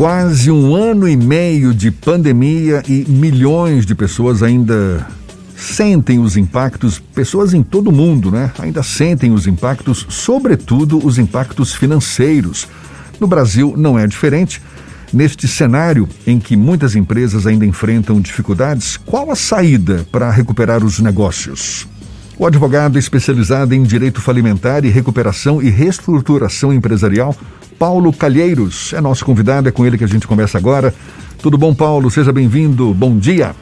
Quase um ano e meio de pandemia e milhões de pessoas ainda sentem os impactos, pessoas em todo o mundo, né? Ainda sentem os impactos, sobretudo os impactos financeiros. No Brasil não é diferente. Neste cenário em que muitas empresas ainda enfrentam dificuldades, qual a saída para recuperar os negócios? O advogado especializado em direito falimentar e recuperação e reestruturação empresarial, Paulo Calheiros, é nosso convidado, é com ele que a gente conversa agora. Tudo bom, Paulo? Seja bem-vindo. Bom dia.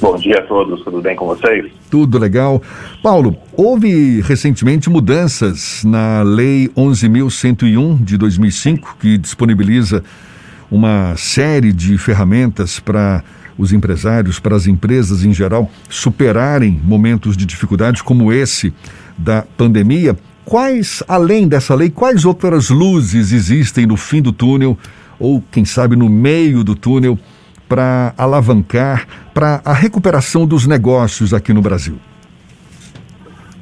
Bom dia a todos, tudo bem com vocês? Tudo legal. Paulo, houve recentemente mudanças na Lei 11.101 de 2005, que disponibiliza uma série de ferramentas para os empresários, para as empresas em geral, superarem momentos de dificuldade como esse da pandemia. Quais, além dessa lei, quais outras luzes existem no fim do túnel, ou quem sabe no meio do túnel, para alavancar para a recuperação dos negócios aqui no Brasil?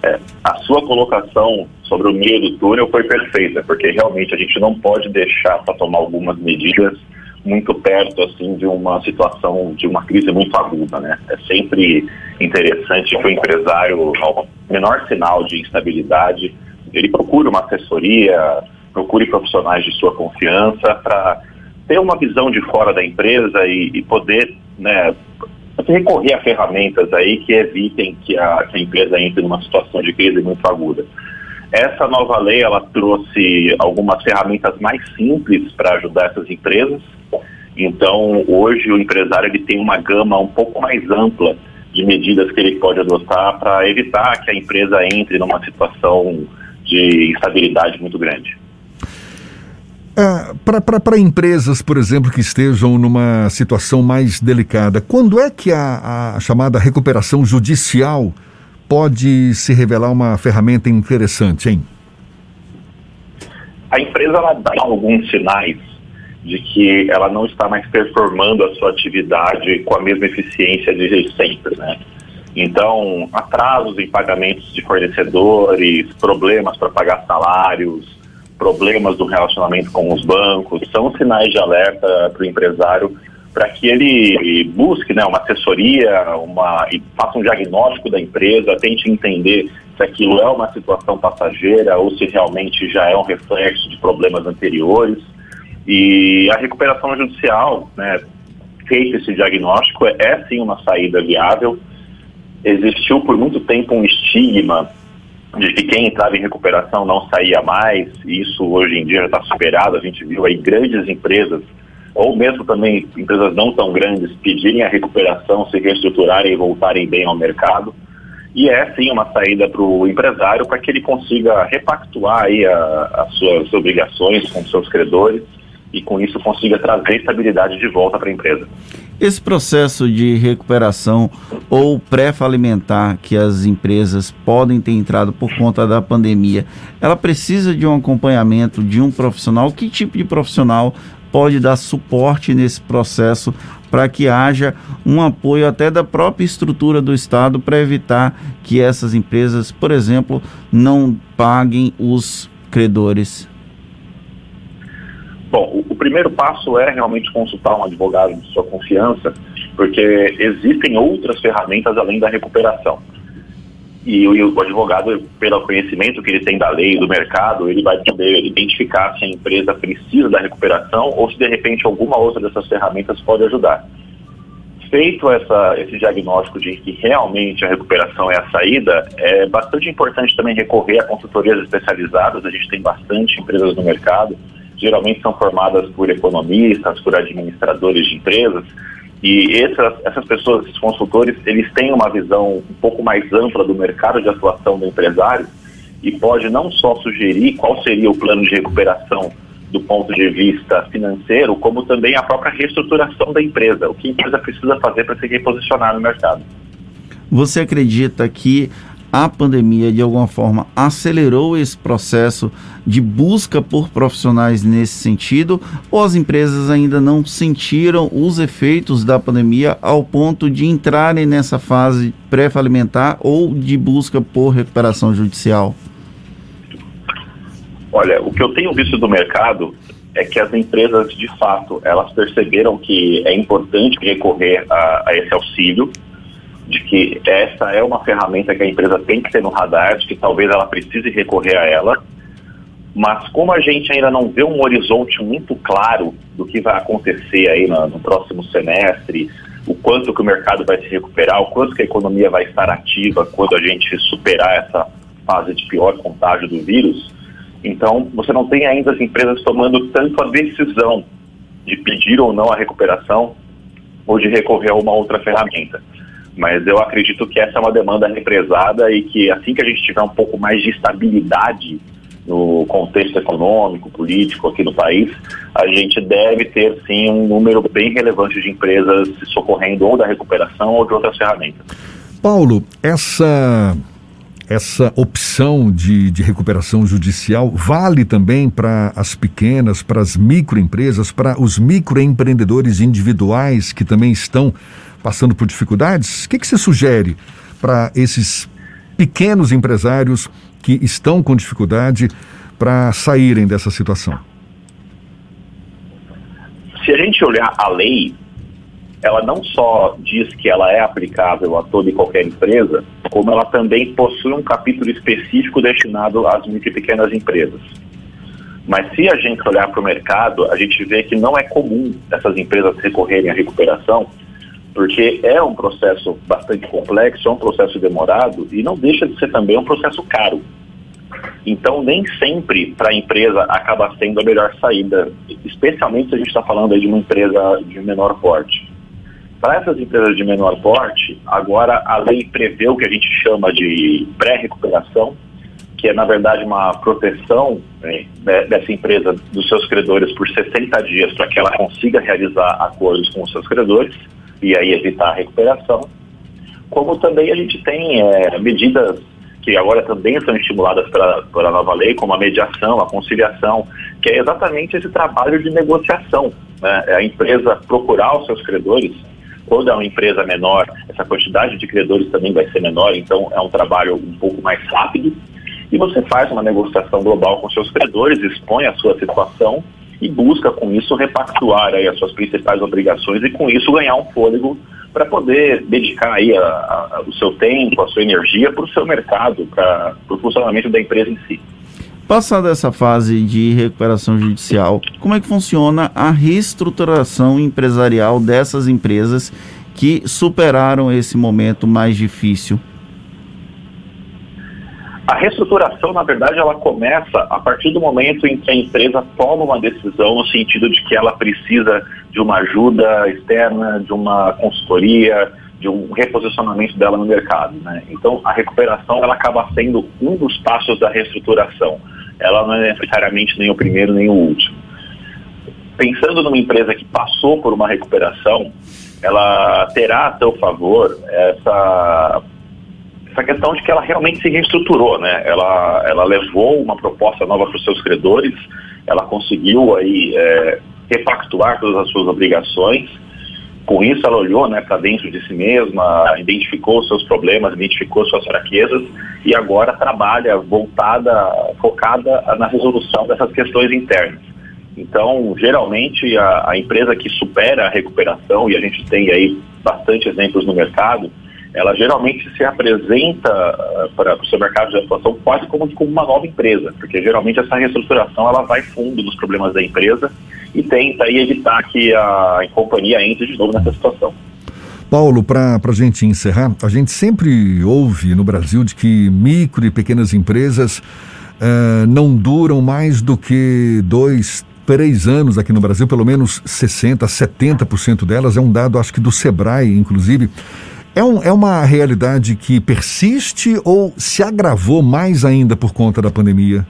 É, a sua colocação sobre o meio do túnel foi perfeita, porque realmente a gente não pode deixar para tomar algumas medidas muito perto assim de uma situação de uma crise muito aguda, né? É sempre interessante que o empresário, ao menor sinal de instabilidade, ele procure uma assessoria, procure profissionais de sua confiança para ter uma visão de fora da empresa e, e poder né, recorrer a ferramentas aí que evitem que a, que a empresa entre numa situação de crise muito aguda. Essa nova lei ela trouxe algumas ferramentas mais simples para ajudar essas empresas. Então, hoje o empresário ele tem uma gama um pouco mais ampla de medidas que ele pode adotar para evitar que a empresa entre numa situação de instabilidade muito grande. Ah, Para empresas, por exemplo, que estejam numa situação mais delicada, quando é que a, a, chamada recuperação judicial pode se revelar uma ferramenta interessante, hein? A empresa ela dá alguns sinais de que ela não está mais performando a sua atividade com a mesma eficiência de sempre, né? Então, atrasos em pagamentos de fornecedores, problemas para pagar salários, problemas do relacionamento com os bancos, são sinais de alerta para o empresário para que ele busque né, uma assessoria, uma, e faça um diagnóstico da empresa, tente entender se aquilo é uma situação passageira ou se realmente já é um reflexo de problemas anteriores. E a recuperação judicial, né, feito esse diagnóstico, é, é sim uma saída viável. Existiu por muito tempo um estigma de que quem entrava em recuperação não saía mais, e isso hoje em dia já está superado, a gente viu aí grandes empresas, ou mesmo também empresas não tão grandes, pedirem a recuperação, se reestruturarem e voltarem bem ao mercado. E é sim uma saída para o empresário para que ele consiga repactuar aí as suas obrigações com seus credores e com isso consiga trazer estabilidade de volta para a empresa. Esse processo de recuperação ou pré-falimentar que as empresas podem ter entrado por conta da pandemia, ela precisa de um acompanhamento de um profissional? Que tipo de profissional pode dar suporte nesse processo para que haja um apoio até da própria estrutura do Estado para evitar que essas empresas, por exemplo, não paguem os credores? Bom, o, primeiro passo é realmente consultar um advogado de sua confiança, porque existem outras ferramentas além da recuperação. E o, advogado, pelo conhecimento que ele tem da lei do mercado, ele vai poder identificar se a empresa precisa da recuperação ou se de repente alguma outra dessas ferramentas pode ajudar. Feito essa, esse diagnóstico de que realmente a recuperação é a saída, é bastante importante também recorrer a consultorias especializadas. A gente tem bastante empresas no mercado geralmente são formadas por economistas, por administradores de empresas, e essas, essas pessoas, esses consultores, eles têm uma visão um pouco mais ampla do mercado de atuação do empresário e pode não só sugerir qual seria o plano de recuperação do ponto de vista financeiro, como também a própria reestruturação da empresa, o que a empresa precisa fazer para se reposicionar no mercado. Você acredita que a pandemia de alguma forma acelerou esse processo de busca por profissionais nesse sentido ou as empresas ainda não sentiram os efeitos da pandemia ao ponto de entrarem nessa fase pré-falimentar ou de busca por recuperação judicial? Olha, o que eu tenho visto do mercado é que as empresas, de fato, elas perceberam que é importante recorrer a, a esse auxílio, de que essa é uma ferramenta que a empresa tem que ter no radar, de que talvez ela precise recorrer a ela, mas como a gente ainda não vê um horizonte muito claro do que vai acontecer aí no, no próximo semestre, o quanto que o mercado vai se recuperar, o quanto que a economia vai estar ativa quando a gente superar essa fase de pior contágio do vírus, então você não tem ainda as empresas tomando tanto a decisão de pedir ou não a recuperação ou de recorrer a uma outra ferramenta. Mas eu acredito que essa é uma demanda represada e que assim que a gente tiver um pouco mais de estabilidade no contexto econômico, político aqui no país, a gente deve ter sim um número bem relevante de empresas se socorrendo ou da recuperação ou de outras ferramentas. Paulo, essa essa opção de, de recuperação judicial vale também para as pequenas, para as microempresas, para os microempreendedores individuais que também estão passando por dificuldades? O que, que você sugere para esses pequenos empresários que estão com dificuldade para saírem dessa situação? Se a gente olhar a lei, ela não só diz que ela é aplicável a toda e qualquer empresa, como ela também possui um capítulo específico destinado às micro e pequenas empresas. Mas se a gente olhar para o mercado, a gente vê que não é comum essas empresas recorrerem à recuperação, porque é um processo bastante complexo, é um processo demorado e não deixa de ser também um processo caro. Então, nem sempre para a empresa acaba sendo a melhor saída, especialmente se a gente está falando de uma empresa de menor porte. Para essas empresas de menor porte, agora a lei prevê o que a gente chama de pré-recuperação, que é, na verdade, uma proteção né, dessa empresa dos seus credores por 60 dias para que ela consiga realizar acordos com os seus credores e aí evitar a recuperação. Como também a gente tem é, medidas que agora também são estimuladas pela, nova lei, como a mediação, a conciliação, que é exatamente esse trabalho de negociação. Né? É a empresa procurar os seus credores, quando é uma empresa menor, essa quantidade de credores também vai ser menor, então é um trabalho um pouco mais rápido. E você faz uma negociação global com seus credores, expõe a sua situação e busca com isso repactuar aí as suas principais obrigações e com isso ganhar um fôlego para poder dedicar aí a, a, o seu tempo, a sua energia para o seu mercado, para o funcionamento da empresa em si. Passada essa fase de recuperação judicial, como é que funciona a reestruturação empresarial dessas empresas que superaram esse momento mais difícil? A reestruturação, na verdade, ela começa a partir do momento em que a empresa toma uma decisão no sentido de que ela precisa de uma ajuda externa, de uma consultoria, de um reposicionamento dela no mercado. Né? Então, a recuperação ela acaba sendo um dos passos da reestruturação. Ela não é necessariamente nem o primeiro nem o último. Pensando numa empresa que passou por uma recuperação, ela terá a seu favor essa essa questão de que ela realmente se reestruturou, né? Ela, ela levou uma proposta nova para os seus credores, ela conseguiu aí é, repactuar todas as suas obrigações. Com isso, ela olhou né, para dentro de si mesma, identificou seus problemas, identificou suas fraquezas e agora trabalha voltada, focada na resolução dessas questões internas. Então, geralmente, a, a empresa que supera a recuperação, e a gente tem aí bastante exemplos no mercado, ela geralmente se apresenta uh, para o seu mercado de atuação quase como, como uma nova empresa, porque geralmente essa reestruturação ela vai fundo nos problemas da empresa e tenta aí, evitar que a, a companhia entre de novo nessa situação. Paulo, para a gente encerrar, a gente sempre ouve no Brasil de que micro e pequenas empresas uh, não duram mais do que dois, três anos aqui no Brasil, pelo menos 60%, 70% delas, é um dado, acho que do Sebrae, inclusive. É, um, é uma realidade que persiste ou se agravou mais ainda por conta da pandemia?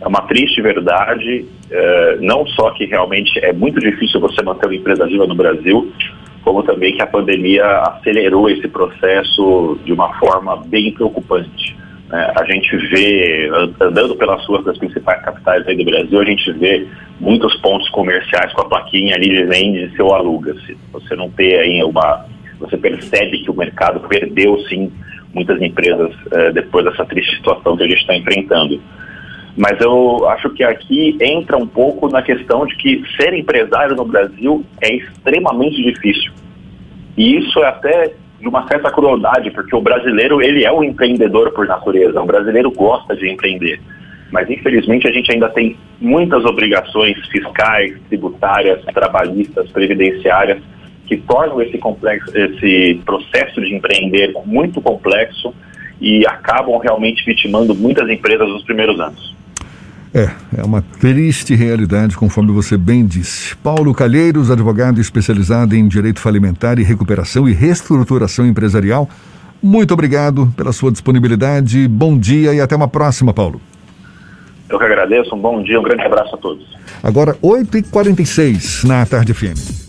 É uma triste verdade, é, não só que realmente é muito difícil você manter uma empresa viva no Brasil, como também que a pandemia acelerou esse processo de uma forma bem preocupante. Né? A gente vê, andando pelas ruas das principais capitais aí do Brasil, a gente vê muitos pontos comerciais com a plaquinha ali de vende-se ou aluga-se. Você não tem aí uma. Você percebe que o mercado perdeu sim muitas empresas eh, depois dessa triste situação que a gente está enfrentando. Mas eu acho que aqui entra um pouco na questão de que ser empresário no Brasil é extremamente difícil. E isso é até de uma certa crueldade, porque o brasileiro ele é um empreendedor por natureza, o brasileiro gosta de empreender. Mas infelizmente a gente ainda tem muitas obrigações fiscais, tributárias, trabalhistas, previdenciárias que tornam esse complexo, esse processo de empreender muito complexo e acabam realmente vitimando muitas empresas nos primeiros anos. É, é uma triste realidade, conforme você bem disse. Paulo Calheiros, advogado especializado em direito falimentar e recuperação e reestruturação empresarial, muito obrigado pela sua disponibilidade. Bom dia e até uma próxima, Paulo. Eu que agradeço, um bom dia, um grande abraço a todos. Agora, 8h46 na Tarde FM.